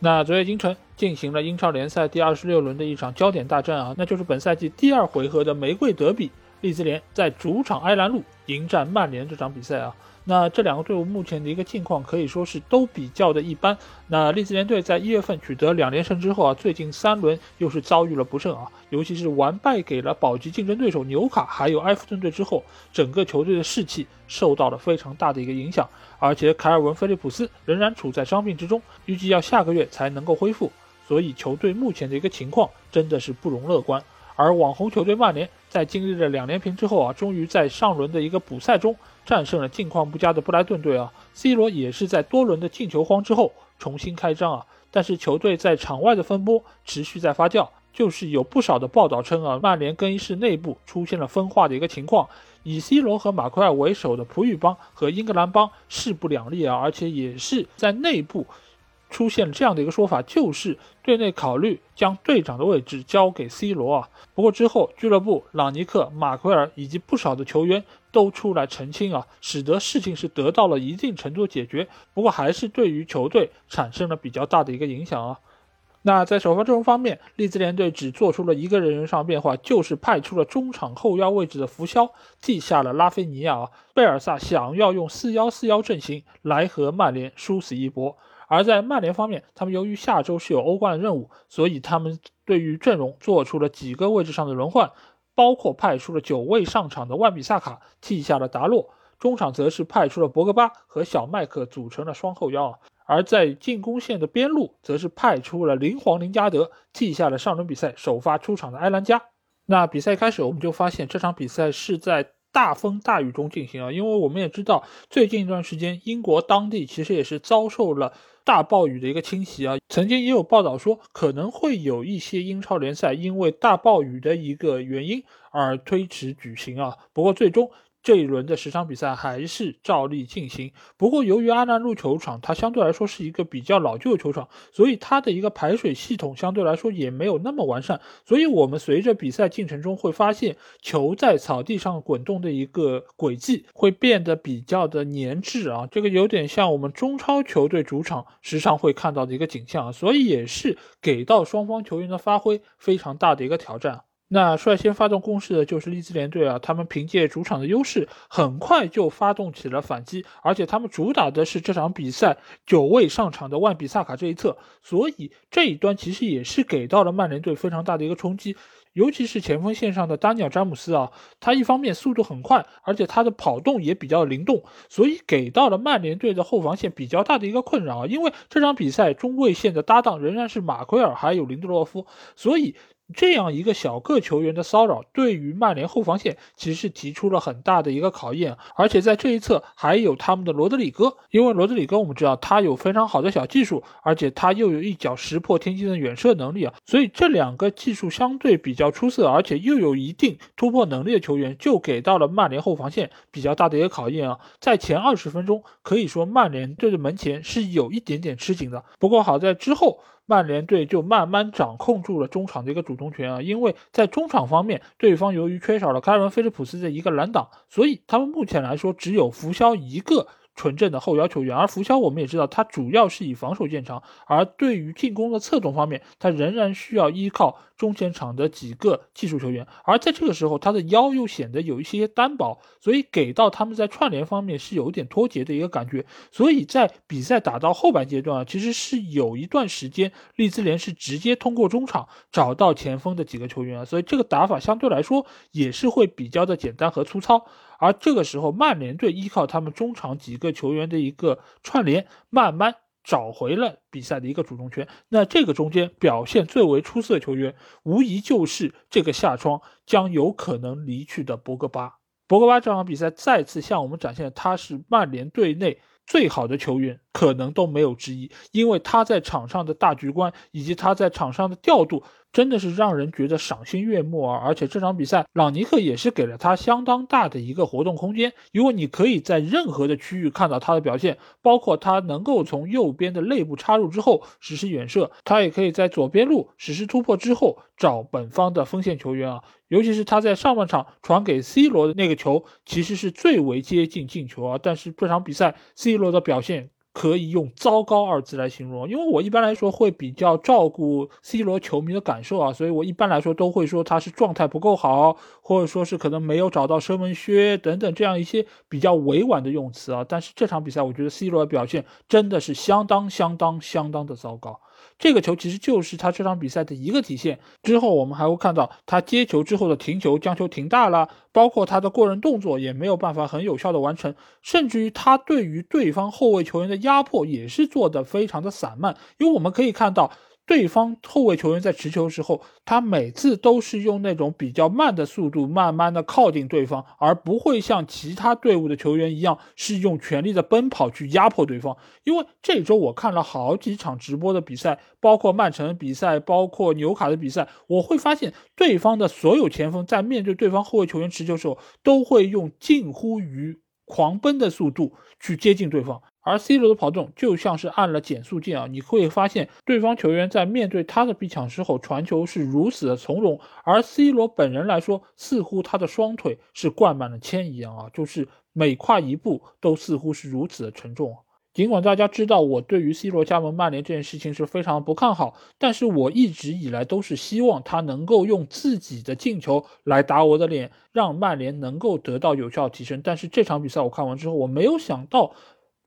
那昨夜今晨进行了英超联赛第二十六轮的一场焦点大战啊，那就是本赛季第二回合的玫瑰德比，利兹联在主场埃兰路迎战曼联这场比赛啊。那这两个队伍目前的一个境况可以说是都比较的一般。那利兹联队在一月份取得两连胜之后啊，最近三轮又是遭遇了不胜啊，尤其是完败给了保级竞争对手纽卡还有埃弗顿队之后，整个球队的士气受到了非常大的一个影响。而且凯尔文·菲利普斯仍然处在伤病之中，预计要下个月才能够恢复，所以球队目前的一个情况真的是不容乐观。而网红球队曼联在经历了两连平之后啊，终于在上轮的一个补赛中战胜了境况不佳的布莱顿队啊。C 罗也是在多轮的进球荒之后重新开张啊，但是球队在场外的风波持续在发酵，就是有不少的报道称啊，曼联更衣室内部出现了分化的一个情况，以 C 罗和马奎尔为首的葡语帮和英格兰帮势不两立啊，而且也是在内部。出现这样的一个说法，就是队内考虑将队长的位置交给 C 罗啊。不过之后，俱乐部、朗尼克、马奎尔以及不少的球员都出来澄清啊，使得事情是得到了一定程度解决。不过还是对于球队产生了比较大的一个影响啊。那在首发阵容方面，利兹联队只做出了一个人员上变化，就是派出了中场后腰位置的福肖，记下了拉菲尼亚啊。贝尔萨想要用四幺四幺阵型来和曼联殊死一搏。而在曼联方面，他们由于下周是有欧冠的任务，所以他们对于阵容做出了几个位置上的轮换，包括派出了久未上场的万比萨卡替下了达洛，中场则是派出了博格巴和小麦克组成了双后腰，而在进攻线的边路则是派出了灵皇林加德替下了上轮比赛首发出场的埃兰加。那比赛开始，我们就发现这场比赛是在。大风大雨中进行啊，因为我们也知道，最近一段时间英国当地其实也是遭受了大暴雨的一个侵袭啊。曾经也有报道说，可能会有一些英超联赛因为大暴雨的一个原因而推迟举行啊。不过最终。这一轮的十场比赛还是照例进行，不过由于阿兰路球场它相对来说是一个比较老旧的球场，所以它的一个排水系统相对来说也没有那么完善，所以我们随着比赛进程中会发现球在草地上滚动的一个轨迹会变得比较的粘滞啊，这个有点像我们中超球队主场时常会看到的一个景象啊，所以也是给到双方球员的发挥非常大的一个挑战。那率先发动攻势的就是利兹联队啊，他们凭借主场的优势，很快就发动起了反击，而且他们主打的是这场比赛久未上场的万比萨卡这一侧，所以这一端其实也是给到了曼联队非常大的一个冲击，尤其是前锋线上的丹尼尔詹姆斯啊，他一方面速度很快，而且他的跑动也比较灵动，所以给到了曼联队的后防线比较大的一个困扰，因为这场比赛中卫线的搭档仍然是马奎尔还有林德洛夫，所以。这样一个小个球员的骚扰，对于曼联后防线其实是提出了很大的一个考验。而且在这一侧还有他们的罗德里戈，因为罗德里戈我们知道他有非常好的小技术，而且他又有一脚石破天惊的远射能力啊，所以这两个技术相对比较出色，而且又有一定突破能力的球员，就给到了曼联后防线比较大的一个考验啊。在前二十分钟，可以说曼联队的门前是有一点点吃紧的，不过好在之后。曼联队就慢慢掌控住了中场的一个主动权啊，因为在中场方面，对方由于缺少了凯文·菲利普斯的一个拦挡，所以他们目前来说只有福肖一个。纯正的后腰球员，而福肖我们也知道，他主要是以防守见长，而对于进攻的侧重方面，他仍然需要依靠中前场的几个技术球员，而在这个时候，他的腰又显得有一些单薄，所以给到他们在串联方面是有一点脱节的一个感觉，所以在比赛打到后半阶段啊，其实是有一段时间，利兹联是直接通过中场找到前锋的几个球员啊，所以这个打法相对来说也是会比较的简单和粗糙。而这个时候，曼联队依靠他们中场几个球员的一个串联，慢慢找回了比赛的一个主动权。那这个中间表现最为出色的球员，无疑就是这个下窗将有可能离去的博格巴。博格巴这场比赛再次向我们展现，他是曼联队内最好的球员，可能都没有之一。因为他在场上的大局观以及他在场上的调度，真的是让人觉得赏心悦目啊！而且这场比赛，朗尼克也是给了他相当大的一个活动空间，因为你可以在任何的区域看到他的表现，包括他能够从右边的内部插入之后实施远射，他也可以在左边路实施突破之后找本方的锋线球员啊，尤其是他在上半场传给 C 罗的那个球，其实是最为接近进球啊，但是这场比赛 C 罗的表现。可以用糟糕二字来形容，因为我一般来说会比较照顾 C 罗球迷的感受啊，所以我一般来说都会说他是状态不够好，或者说是可能没有找到射门靴等等这样一些比较委婉的用词啊。但是这场比赛，我觉得 C 罗的表现真的是相当相当相当的糟糕。这个球其实就是他这场比赛的一个体现。之后我们还会看到他接球之后的停球将球停大了，包括他的过人动作也没有办法很有效的完成，甚至于他对于对方后卫球员的压迫也是做的非常的散漫。因为我们可以看到。对方后卫球员在持球时候，他每次都是用那种比较慢的速度，慢慢的靠近对方，而不会像其他队伍的球员一样，是用全力的奔跑去压迫对方。因为这周我看了好几场直播的比赛，包括曼城比赛，包括纽卡的比赛，我会发现对方的所有前锋在面对对方后卫球员持球时候，都会用近乎于狂奔的速度去接近对方。而 C 罗的跑动就像是按了减速键啊！你会发现，对方球员在面对他的逼抢时候，传球是如此的从容；而 C 罗本人来说，似乎他的双腿是灌满了铅一样啊，就是每跨一步都似乎是如此的沉重。尽管大家知道我对于 C 罗加盟曼联这件事情是非常不看好，但是我一直以来都是希望他能够用自己的进球来打我的脸，让曼联能够得到有效提升。但是这场比赛我看完之后，我没有想到。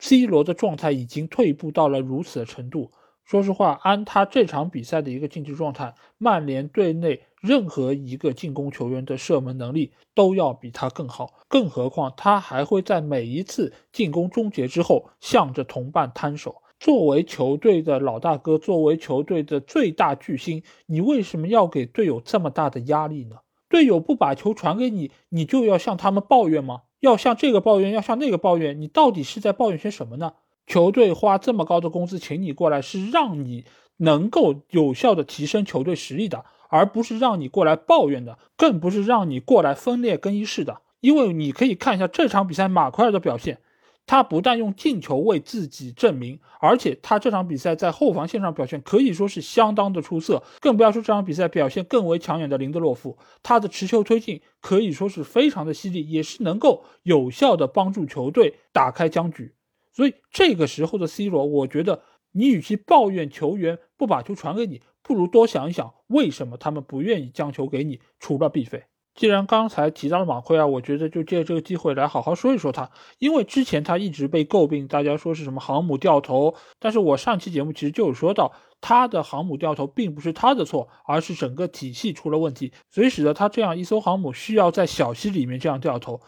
C 罗的状态已经退步到了如此的程度。说实话，按他这场比赛的一个竞技状态，曼联队内任何一个进攻球员的射门能力都要比他更好。更何况，他还会在每一次进攻终结之后向着同伴摊手。作为球队的老大哥，作为球队的最大巨星，你为什么要给队友这么大的压力呢？队友不把球传给你，你就要向他们抱怨吗？要向这个抱怨，要向那个抱怨，你到底是在抱怨些什么呢？球队花这么高的工资请你过来，是让你能够有效的提升球队实力的，而不是让你过来抱怨的，更不是让你过来分裂更衣室的。因为你可以看一下这场比赛马奎尔的表现。他不但用进球为自己证明，而且他这场比赛在后防线上表现可以说是相当的出色，更不要说这场比赛表现更为抢眼的林德洛夫，他的持球推进可以说是非常的犀利，也是能够有效的帮助球队打开僵局。所以这个时候的 C 罗，我觉得你与其抱怨球员不把球传给你，不如多想一想为什么他们不愿意将球给你，除了必费。既然刚才提到了马奎尔，我觉得就借这个机会来好好说一说他，因为之前他一直被诟病，大家说是什么航母掉头，但是我上期节目其实就有说到，他的航母掉头并不是他的错，而是整个体系出了问题，所以使得他这样一艘航母需要在小溪里面这样掉头，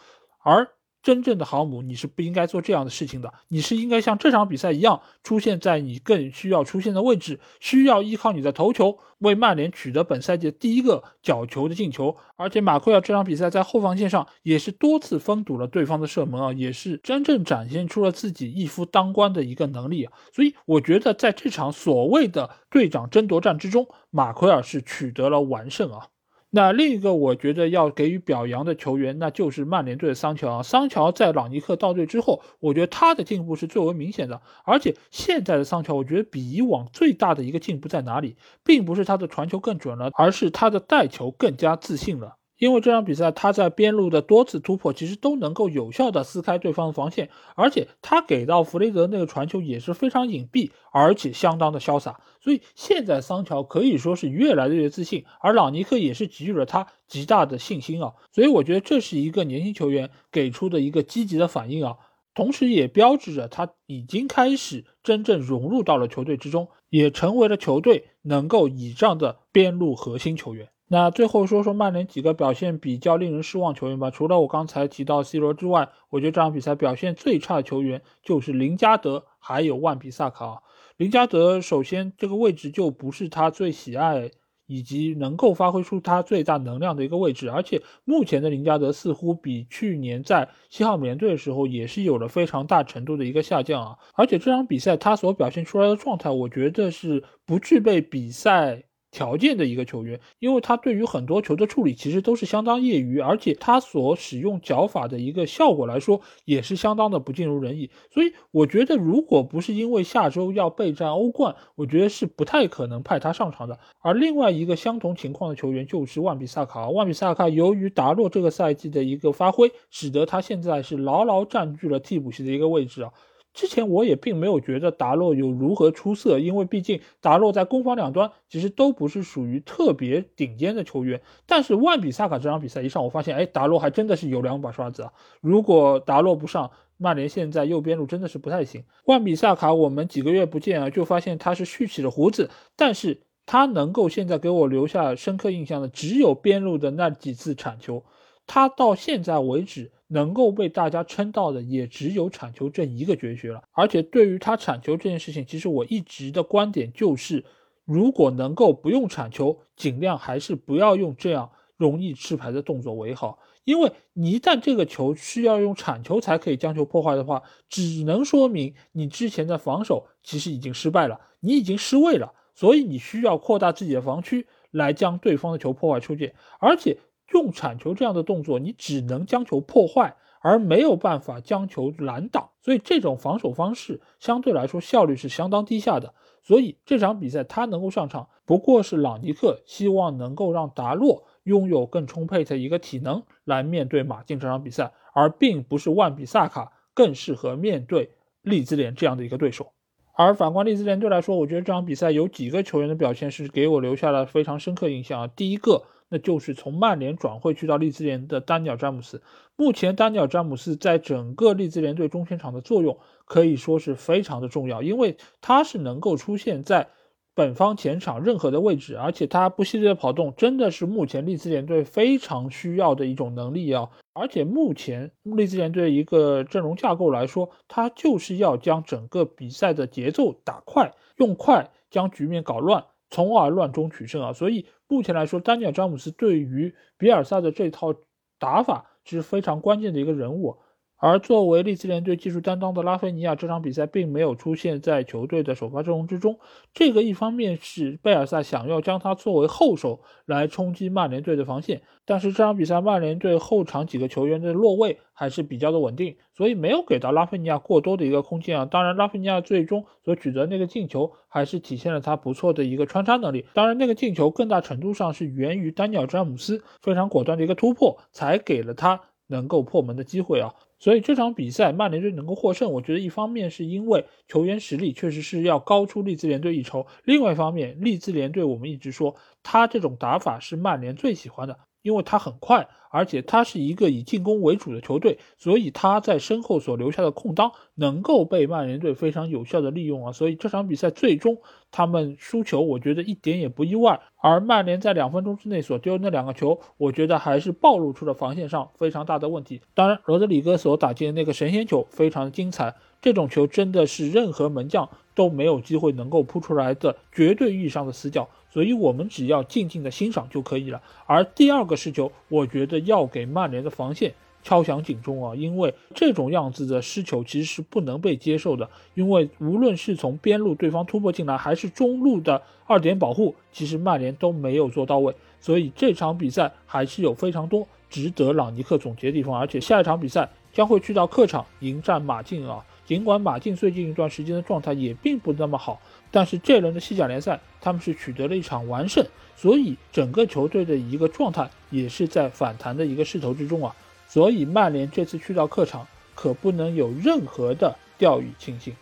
而。真正的航母，你是不应该做这样的事情的。你是应该像这场比赛一样，出现在你更需要出现的位置，需要依靠你的头球，为曼联取得本赛季第一个角球的进球。而且马奎尔这场比赛在后防线上也是多次封堵了对方的射门啊，也是真正展现出了自己一夫当关的一个能力啊。所以我觉得在这场所谓的队长争夺战之中，马奎尔是取得了完胜啊。那另一个我觉得要给予表扬的球员，那就是曼联队的桑乔啊。桑乔在朗尼克到队之后，我觉得他的进步是最为明显的。而且现在的桑乔，我觉得比以往最大的一个进步在哪里，并不是他的传球更准了，而是他的带球更加自信了。因为这场比赛他在边路的多次突破，其实都能够有效的撕开对方的防线，而且他给到弗雷德那个传球也是非常隐蔽，而且相当的潇洒。所以现在桑乔可以说是越来越自信，而朗尼克也是给予了他极大的信心啊。所以我觉得这是一个年轻球员给出的一个积极的反应啊，同时也标志着他已经开始真正融入到了球队之中，也成为了球队能够倚仗的边路核心球员。那最后说说曼联几个表现比较令人失望球员吧。除了我刚才提到 C 罗之外，我觉得这场比赛表现最差的球员就是林加德，还有万比萨卡。林加德首先这个位置就不是他最喜爱以及能够发挥出他最大能量的一个位置，而且目前的林加德似乎比去年在七号联队的时候也是有了非常大程度的一个下降啊。而且这场比赛他所表现出来的状态，我觉得是不具备比赛。条件的一个球员，因为他对于很多球的处理其实都是相当业余，而且他所使用脚法的一个效果来说也是相当的不尽如人意。所以我觉得，如果不是因为下周要备战欧冠，我觉得是不太可能派他上场的。而另外一个相同情况的球员就是万比萨卡。万比萨卡由于达洛这个赛季的一个发挥，使得他现在是牢牢占据了替补席的一个位置啊。之前我也并没有觉得达洛有如何出色，因为毕竟达洛在攻防两端其实都不是属于特别顶尖的球员。但是万比萨卡这场比赛一上，我发现，哎，达洛还真的是有两把刷子啊！如果达洛不上，曼联现在右边路真的是不太行。万比萨卡我们几个月不见啊，就发现他是蓄起了胡子，但是他能够现在给我留下深刻印象的，只有边路的那几次铲球。他到现在为止。能够被大家称道的也只有铲球这一个绝学了。而且对于他铲球这件事情，其实我一直的观点就是，如果能够不用铲球，尽量还是不要用这样容易吃牌的动作为好。因为你一旦这个球需要用铲球才可以将球破坏的话，只能说明你之前的防守其实已经失败了，你已经失位了，所以你需要扩大自己的防区来将对方的球破坏出界，而且。用铲球这样的动作，你只能将球破坏，而没有办法将球拦挡，所以这种防守方式相对来说效率是相当低下的。所以这场比赛他能够上场，不过是朗尼克希望能够让达洛拥有更充沛的一个体能来面对马竞这场比赛，而并不是万比萨卡更适合面对利兹联这样的一个对手。而反观利兹联队来说，我觉得这场比赛有几个球员的表现是给我留下了非常深刻印象啊。第一个。那就是从曼联转会去到利兹联的丹尼尔詹姆斯。目前，丹尼尔詹姆斯在整个利兹联队中前场的作用可以说是非常的重要，因为他是能够出现在本方前场任何的位置，而且他不系列的跑动真的是目前利兹联队非常需要的一种能力啊！而且目前利兹联队一个阵容架构来说，他就是要将整个比赛的节奏打快，用快将局面搞乱。从而乱中取胜啊，所以目前来说，丹尼尔·詹姆斯对于比尔萨的这套打法是非常关键的一个人物。而作为利兹联队技术担当的拉菲尼亚，这场比赛并没有出现在球队的首发阵容之中。这个一方面是贝尔萨想要将他作为后手来冲击曼联队的防线，但是这场比赛曼联队后场几个球员的落位还是比较的稳定，所以没有给到拉菲尼亚过多的一个空间啊。当然，拉菲尼亚最终所取得那个进球，还是体现了他不错的一个穿插能力。当然，那个进球更大程度上是源于丹尼尔·詹姆斯非常果断的一个突破，才给了他能够破门的机会啊。所以这场比赛曼联队能够获胜，我觉得一方面是因为球员实力确实是要高出利兹联队一筹，另外一方面，利兹联队我们一直说他这种打法是曼联最喜欢的。因为他很快，而且他是一个以进攻为主的球队，所以他在身后所留下的空当能够被曼联队非常有效的利用啊。所以这场比赛最终他们输球，我觉得一点也不意外。而曼联在两分钟之内所丢那两个球，我觉得还是暴露出了防线上非常大的问题。当然，罗德里戈所打进的那个神仙球非常的精彩，这种球真的是任何门将都没有机会能够扑出来的绝对意义上的死角。所以我们只要静静的欣赏就可以了。而第二个失球，我觉得要给曼联的防线敲响警钟啊，因为这种样子的失球其实是不能被接受的。因为无论是从边路对方突破进来，还是中路的二点保护，其实曼联都没有做到位。所以这场比赛还是有非常多值得朗尼克总结的地方。而且下一场比赛将会去到客场迎战马竞啊。尽管马竞最近一段时间的状态也并不那么好。但是这轮的西甲联赛，他们是取得了一场完胜，所以整个球队的一个状态也是在反弹的一个势头之中啊。所以曼联这次去到客场，可不能有任何的掉以轻心。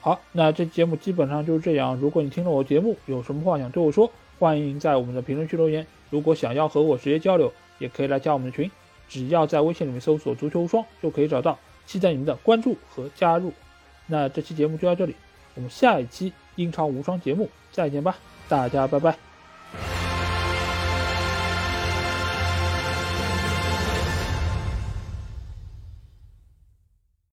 好，那这节目基本上就是这样。如果你听了我节目，有什么话想对我说，欢迎在我们的评论区留言。如果想要和我直接交流，也可以来加我们的群，只要在微信里面搜索“足球无双”就可以找到。期待你们的关注和加入。那这期节目就到这里，我们下一期。英超无双节目，再见吧，大家拜拜。